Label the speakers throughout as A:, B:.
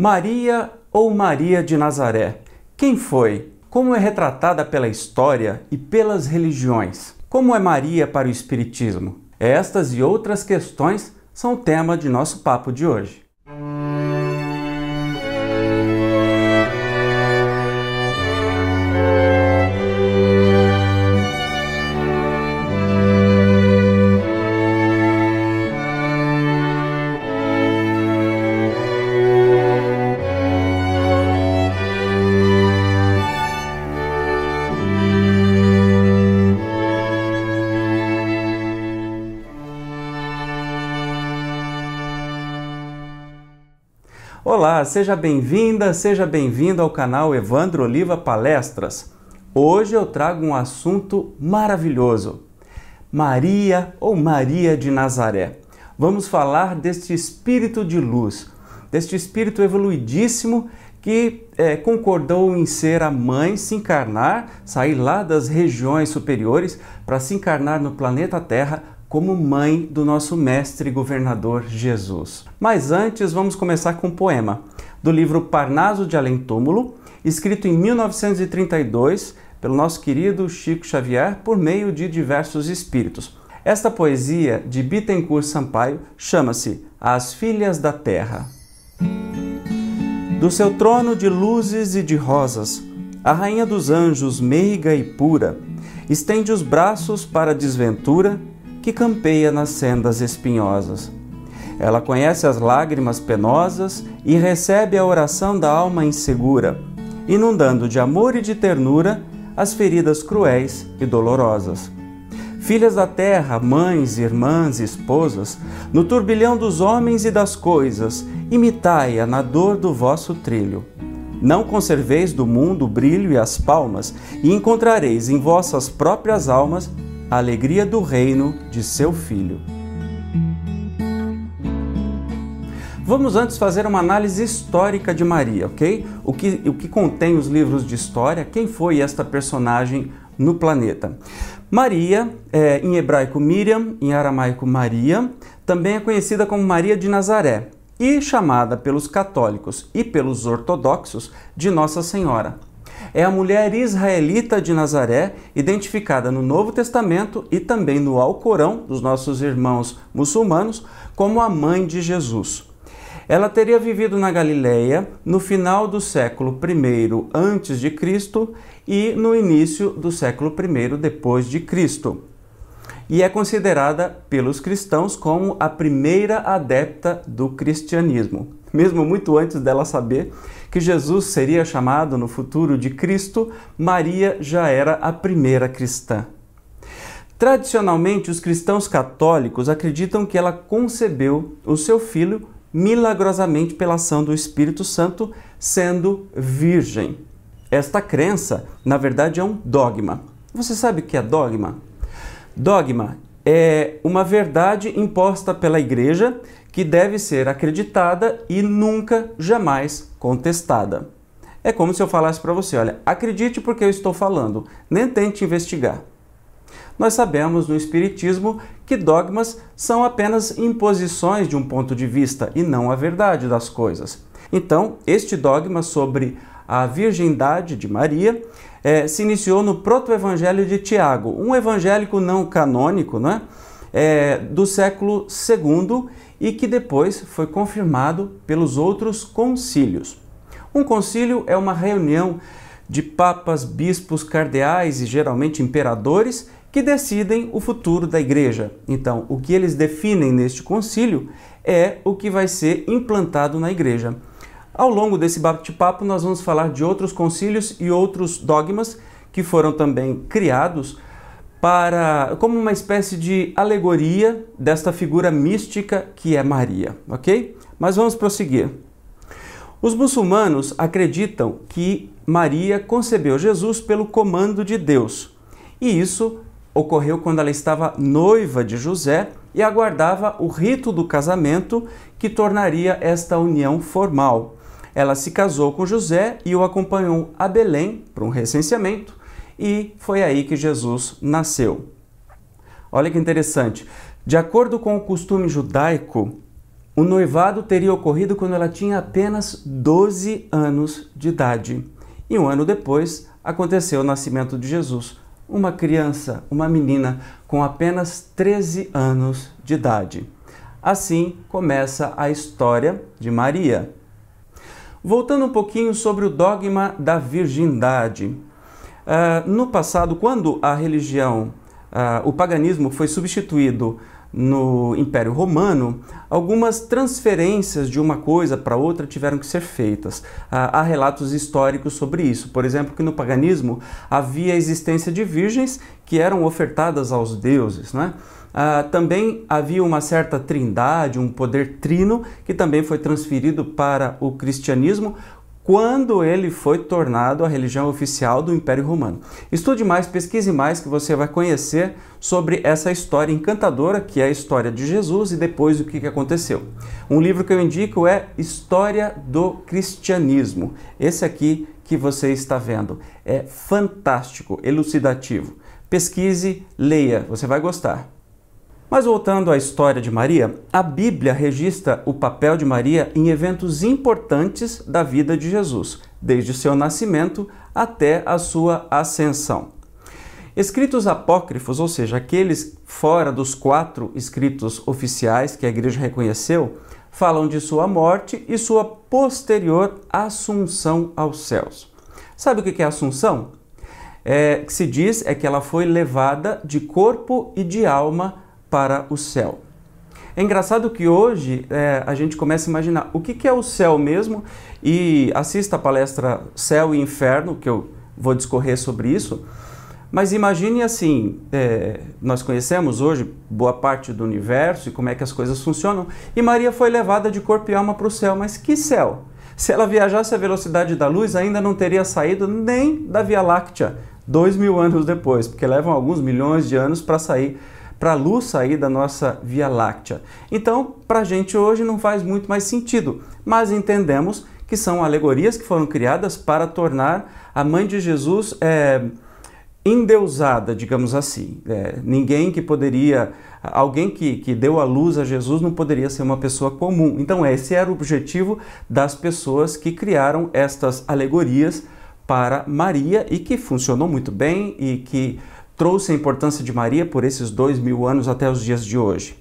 A: Maria ou Maria de Nazaré? Quem foi? Como é retratada pela história e pelas religiões? Como é Maria para o Espiritismo? Estas e outras questões são o tema de nosso papo de hoje. Seja bem-vinda, seja bem-vindo ao canal Evandro Oliva Palestras. Hoje eu trago um assunto maravilhoso. Maria ou Maria de Nazaré. Vamos falar deste espírito de luz, deste espírito evoluidíssimo que é, concordou em ser a mãe, se encarnar, sair lá das regiões superiores para se encarnar no planeta Terra como mãe do nosso mestre governador Jesus. Mas antes, vamos começar com um poema do livro Parnaso de Além Túmulo, escrito em 1932 pelo nosso querido Chico Xavier por meio de diversos espíritos. Esta poesia de Bittencourt Sampaio chama-se As Filhas da Terra. Do seu trono de luzes e de rosas, a rainha dos anjos, meiga e pura, estende os braços para a desventura que campeia nas sendas espinhosas. Ela conhece as lágrimas penosas e recebe a oração da alma insegura, inundando de amor e de ternura as feridas cruéis e dolorosas. Filhas da terra, mães, irmãs, esposas, no turbilhão dos homens e das coisas, imitai-a na dor do vosso trilho. Não conserveis do mundo o brilho e as palmas, e encontrareis em vossas próprias almas a alegria do reino de seu Filho. Vamos antes fazer uma análise histórica de Maria, ok? O que, o que contém os livros de história, quem foi esta personagem no planeta. Maria, é, em hebraico Miriam, em aramaico Maria, também é conhecida como Maria de Nazaré e chamada pelos católicos e pelos ortodoxos de Nossa Senhora é a mulher israelita de Nazaré, identificada no Novo Testamento e também no Alcorão dos nossos irmãos muçulmanos como a mãe de Jesus. Ela teria vivido na Galileia no final do século I antes de Cristo e no início do século I depois de Cristo. E é considerada pelos cristãos como a primeira adepta do cristianismo, mesmo muito antes dela saber que Jesus seria chamado no futuro de Cristo, Maria já era a primeira cristã. Tradicionalmente, os cristãos católicos acreditam que ela concebeu o seu filho milagrosamente pela ação do Espírito Santo, sendo virgem. Esta crença, na verdade, é um dogma. Você sabe o que é dogma? Dogma é uma verdade imposta pela Igreja que deve ser acreditada e nunca, jamais contestada. É como se eu falasse para você: olha, acredite porque eu estou falando, nem tente investigar. Nós sabemos no Espiritismo que dogmas são apenas imposições de um ponto de vista e não a verdade das coisas. Então, este dogma sobre a virgindade de Maria é, se iniciou no proto-evangelho de Tiago, um evangélico não canônico né, é, do século II e que depois foi confirmado pelos outros concílios. Um concílio é uma reunião de papas, bispos, cardeais e geralmente imperadores que decidem o futuro da igreja. Então, o que eles definem neste concílio é o que vai ser implantado na igreja. Ao longo desse bate-papo, nós vamos falar de outros concílios e outros dogmas que foram também criados para como uma espécie de alegoria desta figura mística que é Maria, ok? Mas vamos prosseguir. Os muçulmanos acreditam que Maria concebeu Jesus pelo comando de Deus, e isso ocorreu quando ela estava noiva de José e aguardava o rito do casamento que tornaria esta união formal. Ela se casou com José e o acompanhou a Belém para um recenseamento e foi aí que Jesus nasceu. Olha que interessante. De acordo com o costume judaico, O noivado teria ocorrido quando ela tinha apenas 12 anos de idade. E um ano depois aconteceu o nascimento de Jesus, uma criança, uma menina com apenas 13 anos de idade. Assim começa a história de Maria. Voltando um pouquinho sobre o dogma da virgindade. Uh, no passado, quando a religião, uh, o paganismo foi substituído no Império Romano, algumas transferências de uma coisa para outra tiveram que ser feitas. Há relatos históricos sobre isso. Por exemplo, que no paganismo havia a existência de virgens que eram ofertadas aos deuses. Né? Também havia uma certa trindade, um poder trino, que também foi transferido para o cristianismo quando ele foi tornado a religião oficial do Império Romano. Estude mais, pesquise mais, que você vai conhecer sobre essa história encantadora que é a história de Jesus e depois o que aconteceu. Um livro que eu indico é História do Cristianismo. Esse aqui que você está vendo é fantástico, elucidativo. Pesquise, leia, você vai gostar. Mas voltando à história de Maria, a Bíblia registra o papel de Maria em eventos importantes da vida de Jesus, desde seu nascimento até a sua ascensão. Escritos apócrifos, ou seja, aqueles fora dos quatro escritos oficiais que a igreja reconheceu, falam de sua morte e sua posterior assunção aos céus. Sabe o que é assunção? É, que se diz é que ela foi levada de corpo e de alma para o céu. É engraçado que hoje é, a gente começa a imaginar o que, que é o céu mesmo e assista a palestra Céu e Inferno, que eu vou discorrer sobre isso. Mas imagine assim, é, nós conhecemos hoje boa parte do universo e como é que as coisas funcionam, e Maria foi levada de corpo e alma para o céu. Mas que céu? Se ela viajasse a velocidade da luz, ainda não teria saído nem da Via Láctea, dois mil anos depois, porque levam alguns milhões de anos para sair para a luz sair da nossa Via Láctea. Então, para a gente hoje não faz muito mais sentido, mas entendemos que são alegorias que foram criadas para tornar a mãe de Jesus é, endeusada, digamos assim. É, ninguém que poderia, alguém que, que deu a luz a Jesus não poderia ser uma pessoa comum. Então, esse era o objetivo das pessoas que criaram estas alegorias para Maria e que funcionou muito bem e que trouxe a importância de Maria por esses dois mil anos até os dias de hoje.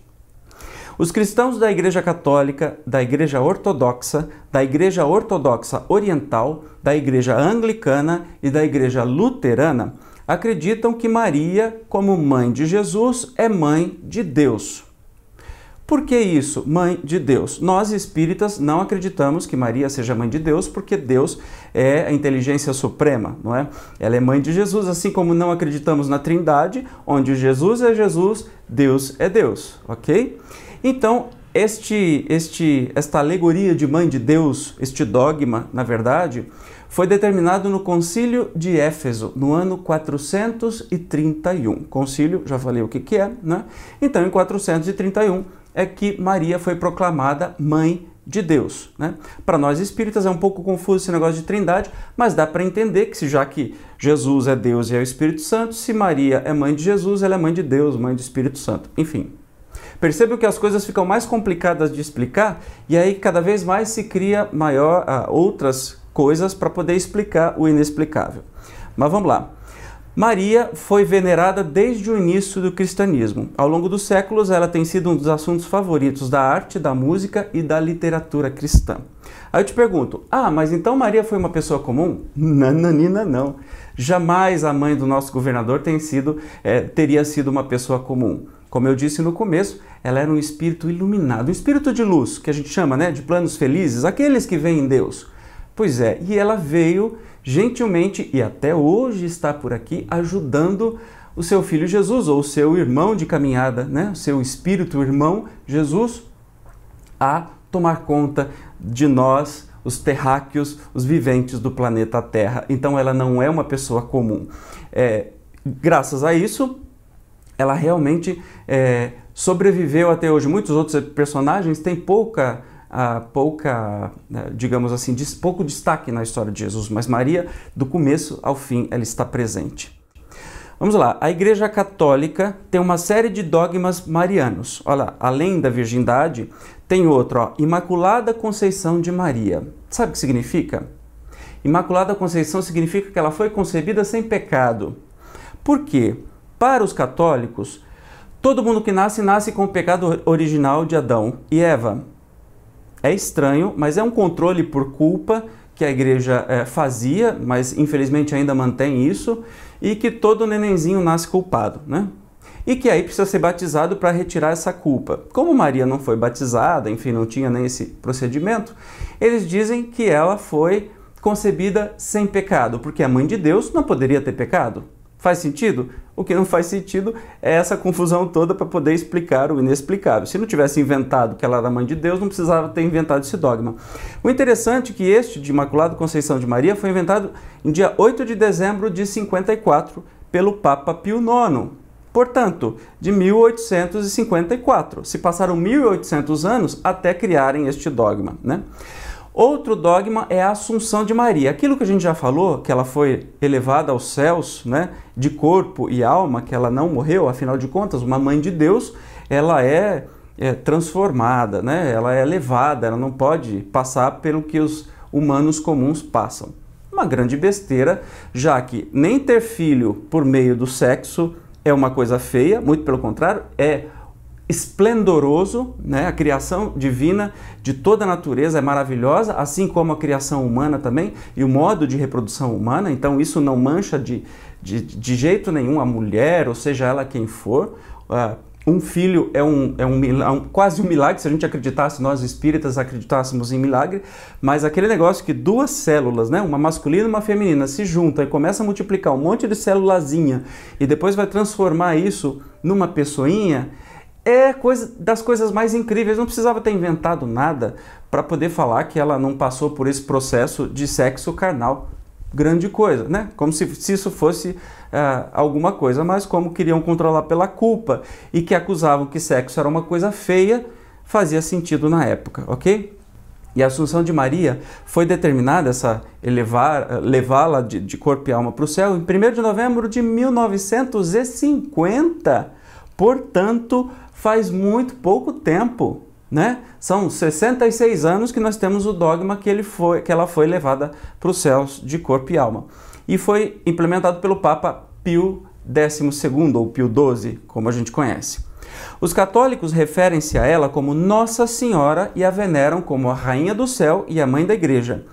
A: Os cristãos da Igreja Católica, da Igreja Ortodoxa, da Igreja Ortodoxa Oriental, da Igreja Anglicana e da Igreja Luterana acreditam que Maria, como mãe de Jesus, é mãe de Deus. Por que isso? Mãe de Deus. Nós espíritas não acreditamos que Maria seja mãe de Deus, porque Deus é a inteligência suprema, não é? Ela é mãe de Jesus, assim como não acreditamos na Trindade, onde Jesus é Jesus, Deus é Deus, ok? Então, este, este, esta alegoria de mãe de Deus, este dogma, na verdade, foi determinado no Concílio de Éfeso, no ano 431. Concílio, já falei o que, que é, né? Então, em 431, é que Maria foi proclamada mãe de Deus. Né? Para nós espíritas é um pouco confuso esse negócio de trindade, mas dá para entender que se já que Jesus é Deus e é o Espírito Santo, se Maria é mãe de Jesus, ela é mãe de Deus, mãe do Espírito Santo. Enfim. Perceba que as coisas ficam mais complicadas de explicar e aí cada vez mais se cria maior uh, outras coisas para poder explicar o inexplicável. Mas vamos lá. Maria foi venerada desde o início do cristianismo. Ao longo dos séculos, ela tem sido um dos assuntos favoritos da arte, da música e da literatura cristã. Aí eu te pergunto: ah, mas então Maria foi uma pessoa comum? Nananina, não. Jamais a mãe do nosso governador tem sido, é, teria sido uma pessoa comum. Como eu disse no começo, ela era um espírito iluminado, um espírito de luz, que a gente chama né, de planos felizes, aqueles que veem em Deus. Pois é, e ela veio gentilmente e até hoje está por aqui ajudando o seu filho Jesus ou o seu irmão de caminhada, né? O seu espírito irmão Jesus a tomar conta de nós, os terráqueos, os viventes do planeta Terra. Então ela não é uma pessoa comum. É, graças a isso, ela realmente é, sobreviveu até hoje. Muitos outros personagens têm pouca uh, pouca, uh, digamos assim, pouco destaque na história de Jesus, mas Maria, do começo ao fim, ela está presente. Vamos lá, a Igreja Católica tem uma série de dogmas marianos. Olha, além da virgindade, Tem outro, ó, Imaculada Conceição de Maria. Sabe o que significa? Imaculada Conceição significa que ela foi concebida sem pecado. Por quê? Para os católicos, todo mundo que nasce, nasce com o pecado original de Adão e Eva. É estranho, mas é um controle por culpa que a igreja é, fazia, mas infelizmente ainda mantém isso, e que todo nenenzinho nasce culpado, né? E que aí precisa ser batizado para retirar essa culpa. Como Maria não foi batizada, enfim, não tinha nem esse procedimento, eles dizem que ela foi concebida sem pecado, porque a mãe de Deus não poderia ter pecado. Faz sentido? O que não faz sentido é essa confusão toda para poder explicar o inexplicável. Se não tivesse inventado que ela era mãe de Deus, não precisava ter inventado esse dogma. O interessante é que este de Imaculada Conceição de Maria foi inventado em dia 8 de dezembro de 54 pelo Papa Pio IX. Portanto, de 1854. Se passaram 1800 anos até criarem este dogma, né? Outro dogma é a Assunção de Maria. Aquilo que a gente já falou, que ela foi elevada aos céus, né, de corpo e alma, que ela não morreu, afinal de contas, uma mãe de Deus, ela é, é transformada, né, ela é elevada, ela não pode passar pelo que os humanos comuns passam. Uma grande besteira, já que nem ter filho por meio do sexo é uma coisa feia, muito pelo contrário, é esplendoroso, né? A criação divina de toda a natureza é maravilhosa, assim como a criação humana também e o modo de reprodução humana. Então isso não mancha de, de, de jeito nenhum a mulher, ou seja ela quem for. Uh, um filho é um, é, um, um, quase um milagre, se a gente acreditasse, nós espíritas acreditássemos em milagre, mas aquele negócio que duas células, né, uma masculina e uma feminina, se juntam e começam a multiplicar um monte de célulazinha e depois vai transformar isso numa pessoinha, é coisa das coisas mais incríveis. Não precisava ter inventado nada para poder falar que ela não passou por esse processo de sexo carnal. Grande coisa, né? Como se, se isso fosse uh, alguma coisa, mas como queriam controlar pela culpa e que acusavam que sexo era uma coisa feia, fazia sentido na época, ok? E a Assunção de Maria foi determinada, essa elevar, levá-la de, de corpo e alma para o céu, em 1 de novembro de 1950. Portanto, faz muito pouco tempo, né? São 66 anos que nós temos o dogma que, ele foi, que ela foi levada para os céus de corpo e alma. E foi implementado pelo Papa Pio XII, ou Pio XII, como a gente conhece. Os católicos referem-se a ela como Nossa Senhora e a veneram como a Rainha do Céu e a Mãe da Igreja.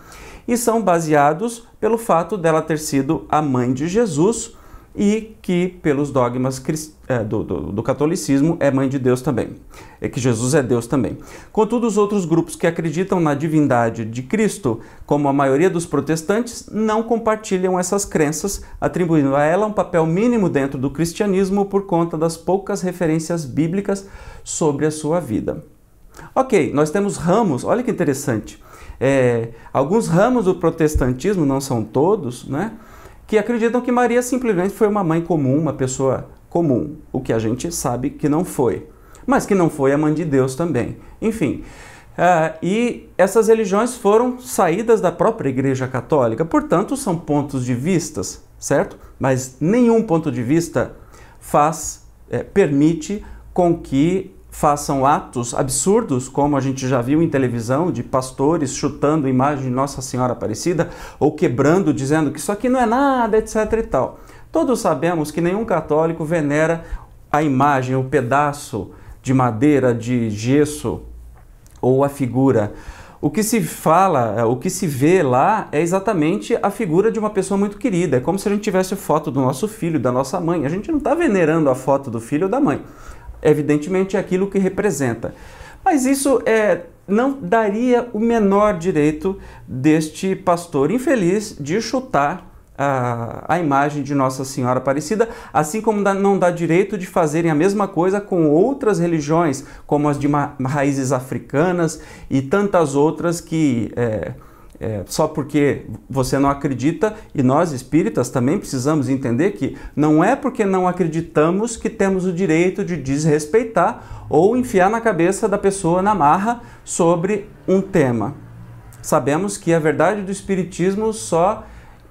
A: E são baseados pelo fato dela ter sido a mãe de Jesus, e que, pelos dogmas é, do, do, do, catolicismo, é mãe de Deus também, é que Jesus é Deus também. Contudo, os outros grupos que acreditam na divindade de Cristo, como a maioria dos protestantes, não compartilham essas crenças, atribuindo a ela um papel mínimo dentro do cristianismo por conta das poucas referências bíblicas sobre a sua vida. Ok, nós temos ramos, olha que interessante. É, alguns ramos do protestantismo, não são todos, né? Que acreditam que Maria simplesmente foi uma mãe comum, uma pessoa comum, o que a gente sabe que não foi, mas que não foi a mãe de Deus também. Enfim, uh, e essas religiões foram saídas da própria Igreja Católica, portanto, são pontos de vistas, certo? Mas nenhum ponto de vista faz, é, permite com que façam atos absurdos, como a gente já viu em televisão, de pastores chutando imagem de Nossa Senhora Aparecida ou quebrando, dizendo que isso aqui não é nada, etc. e tal. Todos sabemos que nenhum católico venera a imagem, o pedaço de madeira, de gesso ou a figura. O que se fala, o que se vê lá é exatamente a figura de uma pessoa muito querida. É como se a gente tivesse foto do nosso filho, da nossa mãe. A gente não está venerando a foto do filho ou da mãe evidentemente, é aquilo que representa. Mas isso é, não daria o menor direito deste pastor infeliz de chutar a, a imagem de Nossa Senhora Aparecida, assim como não dá direito de fazerem a mesma coisa com outras religiões, como as de raízes africanas e tantas outras que. É, é, só porque você não acredita, e nós espíritas também precisamos entender que não é porque não acreditamos que temos o direito de desrespeitar ou enfiar na cabeça da pessoa na marra sobre um tema. Sabemos que a verdade do Espiritismo só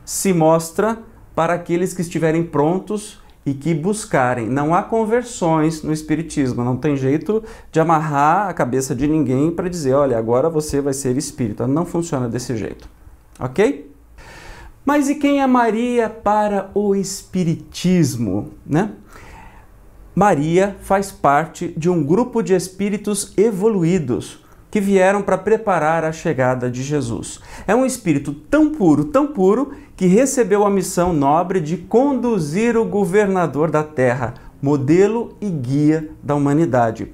A: se mostra para aqueles que estiverem prontos e que buscarem. Não há conversões no Espiritismo, não tem jeito de amarrar a cabeça de ninguém para dizer, olha, agora você vai ser espírita. Não funciona desse jeito, ok? Mas e quem é Maria para o Espiritismo, né? Maria faz parte de um grupo de espíritos evoluídos que vieram para preparar a chegada de Jesus. É um espírito tão puro, tão puro, que recebeu a missão nobre de conduzir o governador da terra, modelo e guia da humanidade.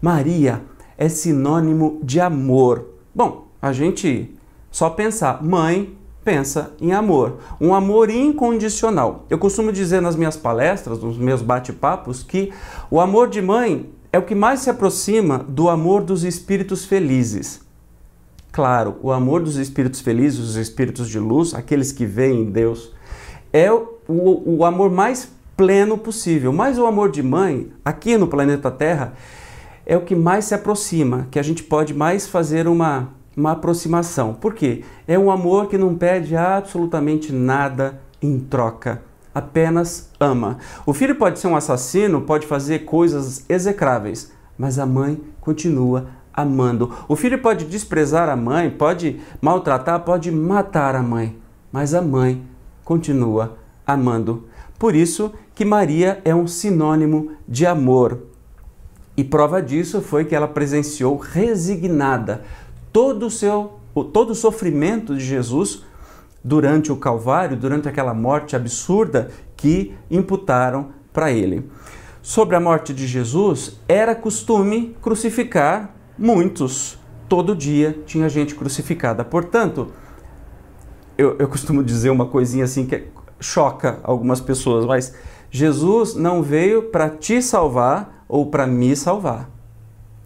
A: Maria é sinônimo de amor. Bom, a gente só pensar mãe, pensa em amor, um amor incondicional. Eu costumo dizer nas minhas palestras, nos meus bate-papos, que o amor de mãe é o que mais se aproxima do amor dos espíritos felizes. Claro, o amor dos espíritos felizes, os espíritos de luz, aqueles que veem Deus, é o, o, o amor mais pleno possível. Mas o amor de mãe, aqui no planeta Terra, é o que mais se aproxima, que a gente pode mais fazer uma, uma aproximação. Por quê? É um amor que não pede absolutamente nada em troca apenas ama. O filho pode ser um assassino, pode fazer coisas execráveis, mas a mãe continua amando. O filho pode desprezar a mãe, pode maltratar, pode matar a mãe, mas a mãe continua amando. Por isso que Maria é um sinônimo de amor. E prova disso foi que ela presenciou resignada todo o seu todo o sofrimento de Jesus durante o Calvário, durante aquela morte absurda que imputaram para ele. Sobre a morte de Jesus, era costume crucificar muitos. Todo dia tinha gente crucificada. Portanto, eu, eu costumo dizer uma coisinha assim que choca algumas pessoas, mas Jesus não veio para te salvar ou para me salvar,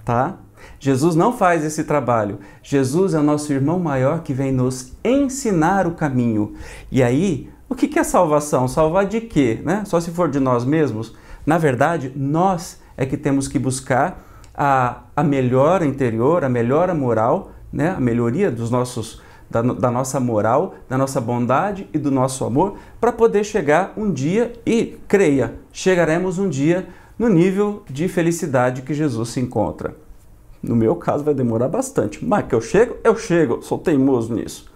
A: tá? Jesus não faz esse trabalho. Jesus é o nosso irmão maior que vem nos ensinar o caminho. E aí, o que é salvação? Salvar de quê? Né? Só se for de nós mesmos? Na verdade, nós é que temos que buscar a, a melhora interior, a melhora moral, né? a melhoria dos nossos, da, da nossa moral, da nossa bondade e do nosso amor, para poder chegar um dia, e creia, chegaremos um dia no nível de felicidade que Jesus se encontra. No meu caso vai demorar bastante, mas que eu chego, eu chego, sou teimoso nisso.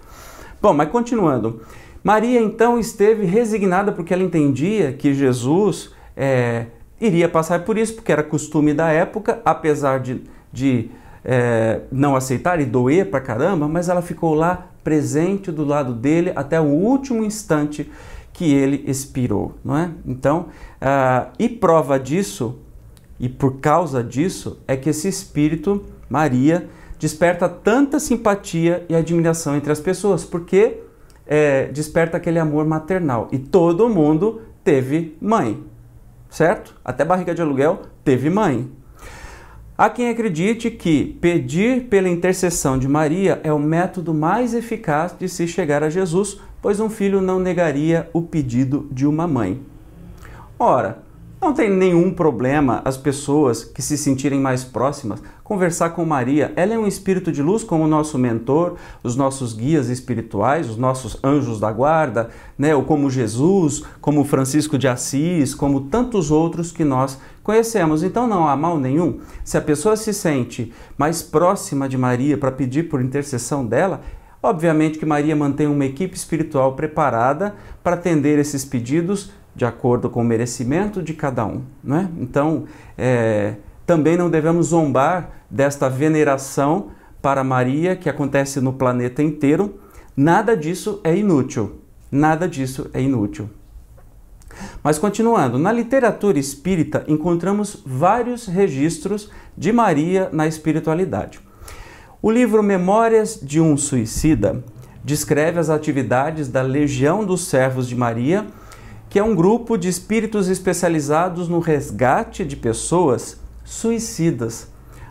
A: Bom, mas continuando. Maria então esteve resignada porque ela entendia que Jesus é, iria passar por isso, porque era costume da época, apesar de, de é, não aceitar e doer pra caramba, mas ela ficou lá presente do lado dele até o último instante que ele expirou, não é? Então, uh, e prova disso e por causa disso é que esse espírito, Maria, desperta tanta simpatia e admiração entre as pessoas, porque é, desperta aquele amor maternal. E todo mundo teve mãe, certo? Até barriga de aluguel teve mãe. Há quem acredite que pedir pela intercessão de Maria é o método mais eficaz de se chegar a Jesus, pois um filho não negaria o pedido de uma mãe. Ora, não tem nenhum problema as pessoas que se sentirem mais próximas conversar com Maria. Ela é um espírito de luz como o nosso mentor, os nossos guias espirituais, os nossos anjos da guarda, né? ou como Jesus, como Francisco de Assis, como tantos outros que nós conhecemos. Então não há mal nenhum. Se a pessoa se sente mais próxima de Maria para pedir por intercessão dela, Obviamente que Maria mantém uma equipe espiritual preparada para atender esses pedidos de acordo com o merecimento de cada um. Né? Então, é, também não devemos zombar desta veneração para Maria que acontece no planeta inteiro. Nada disso é inútil. Nada disso é inútil. Mas continuando, na literatura espírita encontramos vários registros de Maria na espiritualidade. O livro Memórias de um Suicida descreve as atividades da Legião dos Servos de Maria que é um grupo de espíritos especializados no resgate de pessoas suicidas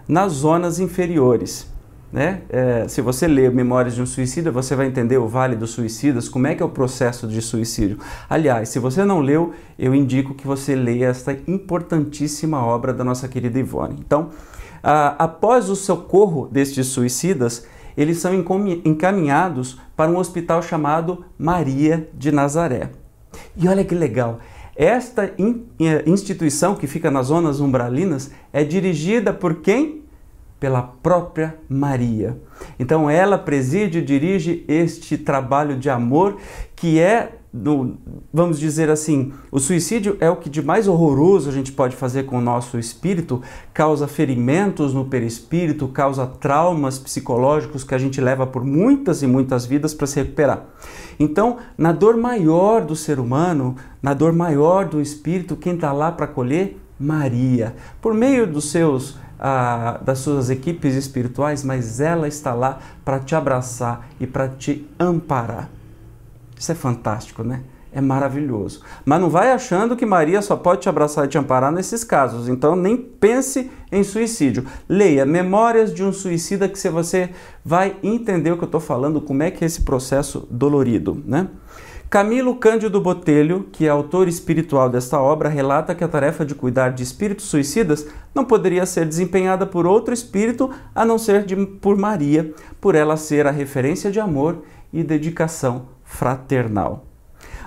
A: nas zonas inferiores. Né? É, se você ler Memórias de um Suicida, você vai entender o Vale dos Suicidas, como é que é o processo de suicídio. Aliás, se você não leu, eu indico que você leia esta importantíssima obra da nossa querida Ivone. Então, após o socorro destes suicidas, eles são encaminhados para um hospital chamado Maria de Nazaré. E olha que legal, Esta eh, instituição que fica nas zonas umbralinas é dirigida por quem? Pela própria Maria. Então ela preside e dirige este trabalho de amor que é do, vamos dizer assim, o suicídio é o que de mais horroroso a gente pode fazer com o nosso espírito, causa ferimentos no perispírito, causa traumas psicológicos que a gente leva por muitas e muitas vidas para se recuperar. Então, na dor maior do ser humano, na dor maior do espírito, quem está lá para acolher? Maria. Por meio dos seus das suas equipes espirituais, mas ela está lá para te abraçar e para te amparar. Isso é fantástico, né? É maravilhoso. Mas não vai achando que Maria só pode te abraçar e te amparar nesses casos. Então nem pense em suicídio. Leia Memórias de um Suicida que você vai entender o que eu estou falando, como é que é esse processo dolorido, né? Camilo Cândido Botelho, que é autor espiritual desta obra, relata que a tarefa de cuidar de espíritos suicidas não poderia ser desempenhada por outro espírito a não ser de, por Maria, por ela ser a referência de amor e dedicação fraternal.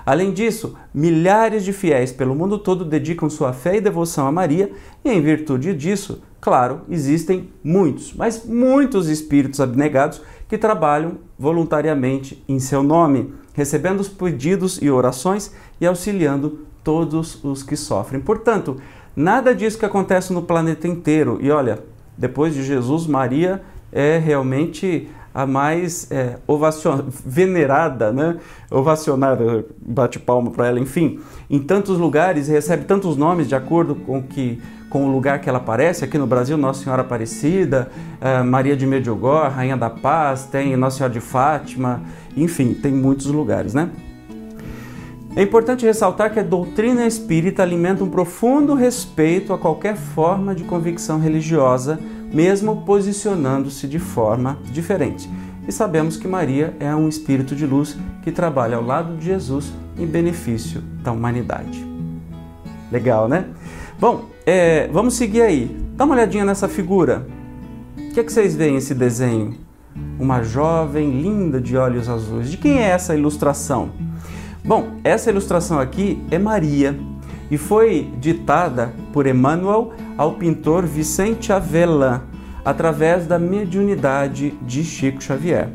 A: Além disso, milhares de fiéis pelo mundo todo dedicam sua fé e devoção a Maria, e em virtude disso, claro, existem muitos, mas muitos espíritos abnegados que trabalham voluntariamente em seu nome, recebendo os pedidos e orações e auxiliando todos os que sofrem. Portanto, nada disso que acontece no planeta inteiro. E olha, depois de Jesus, Maria é realmente a mais é, venerada, né? ovacionada, bate palma para ela, enfim, em tantos lugares, recebe tantos nomes de acordo com, que, com o lugar que ela aparece. Aqui no Brasil, Nossa Senhora Aparecida, é, Maria de Medjugorje, Rainha da Paz, tem Nossa Senhora de Fátima, enfim, tem muitos lugares, né? É importante ressaltar que a doutrina espírita alimenta um profundo respeito a qualquer forma de convicção religiosa, mesmo posicionando-se de forma diferente. E sabemos que Maria é um espírito de luz que trabalha ao lado de Jesus em benefício da humanidade. Legal, né? Bom, é, vamos seguir aí. Dá uma olhadinha nessa figura. O que, é que vocês veem nesse desenho? Uma jovem linda de olhos azuis. De quem é essa ilustração? Bom, essa ilustração aqui é Maria e foi ditada por Emmanuel ao pintor Vicente Avella através da mediunidade de Chico Xavier.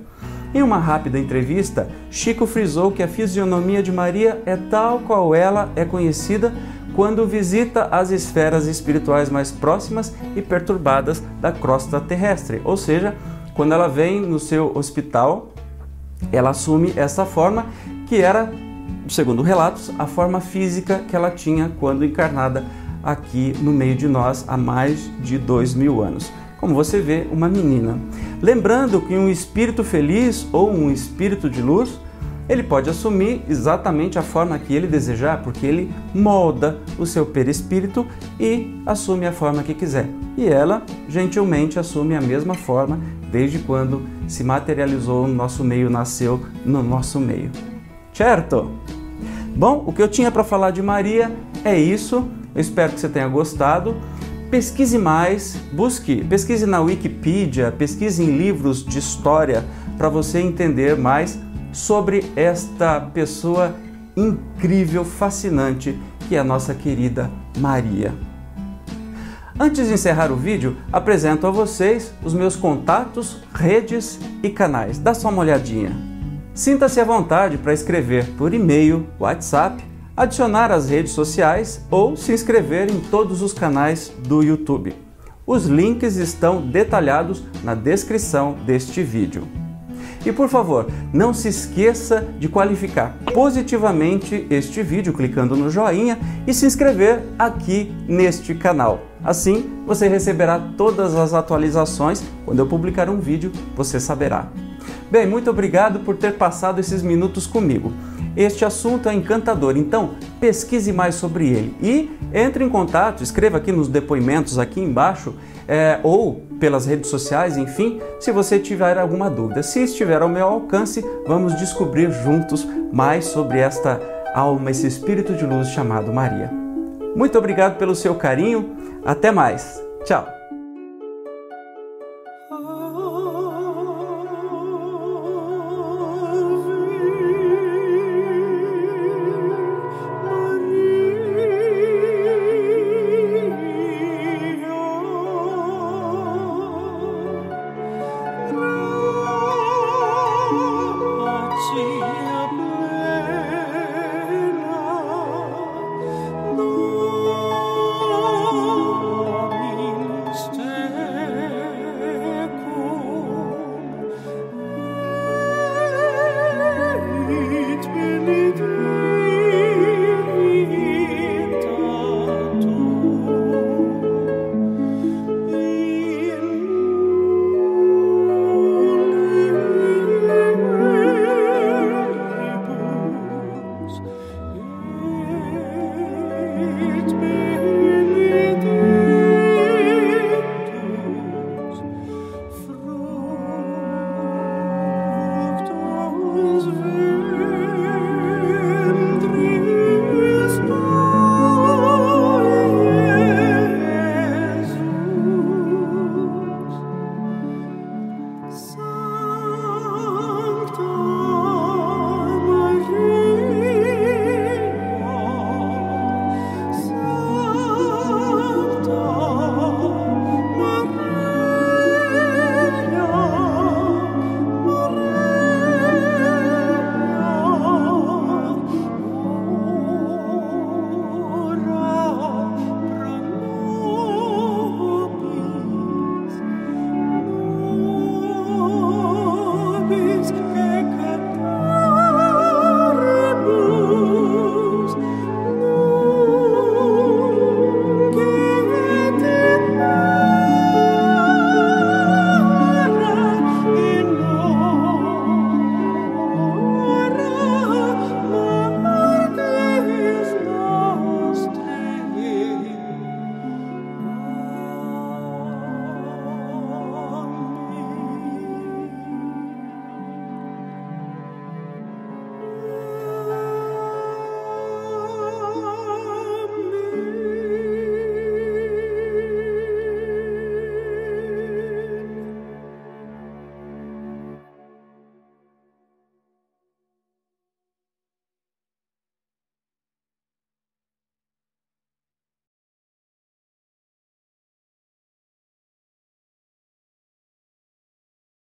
A: Em uma rápida entrevista, Chico frisou que a fisionomia de Maria é tal qual ela é conhecida quando visita as esferas espirituais mais próximas e perturbadas da crosta terrestre, ou seja, quando ela vem no seu hospital, ela assume essa forma que era segundo relatos, a forma física que ela tinha quando encarnada aqui no meio de nós há mais de dois mil anos. Como você vê, uma menina. Lembrando que um espírito feliz ou um espírito de luz, ele pode assumir exatamente a forma que ele desejar, porque ele molda o seu perispírito e assume a forma que quiser. E ela, gentilmente, assume a mesma forma desde quando se materializou no nosso meio, nasceu no nosso meio. Certo? Bom, o que eu tinha para falar de Maria é isso. Eu espero que você tenha gostado. Pesquise mais, busque, pesquise na Wikipedia, pesquise em livros de história para você entender mais sobre esta pessoa incrível, fascinante que é a nossa querida Maria. Antes de encerrar o vídeo, apresento a vocês os meus contatos, redes e canais. Dá só uma olhadinha. Sinta-se à vontade para escrever por e-mail, WhatsApp, adicionar as redes sociais ou se inscrever em todos os canais do YouTube. Os links estão detalhados na descrição deste vídeo. E por favor, não se esqueça de qualificar positivamente este vídeo clicando no joinha e se inscrever aqui neste canal. Assim, você receberá todas as atualizações. Quando eu publicar um vídeo, você saberá. Bem, muito obrigado por ter passado esses minutos comigo. Este assunto é encantador, então pesquise mais sobre ele e entre em contato, escreva aqui nos depoimentos aqui embaixo é, ou pelas redes sociais, enfim, se você tiver alguma dúvida. Se estiver ao meu alcance, vamos descobrir juntos mais sobre esta alma, esse espírito de luz chamado Maria. Muito obrigado pelo seu carinho, até mais. Tchau!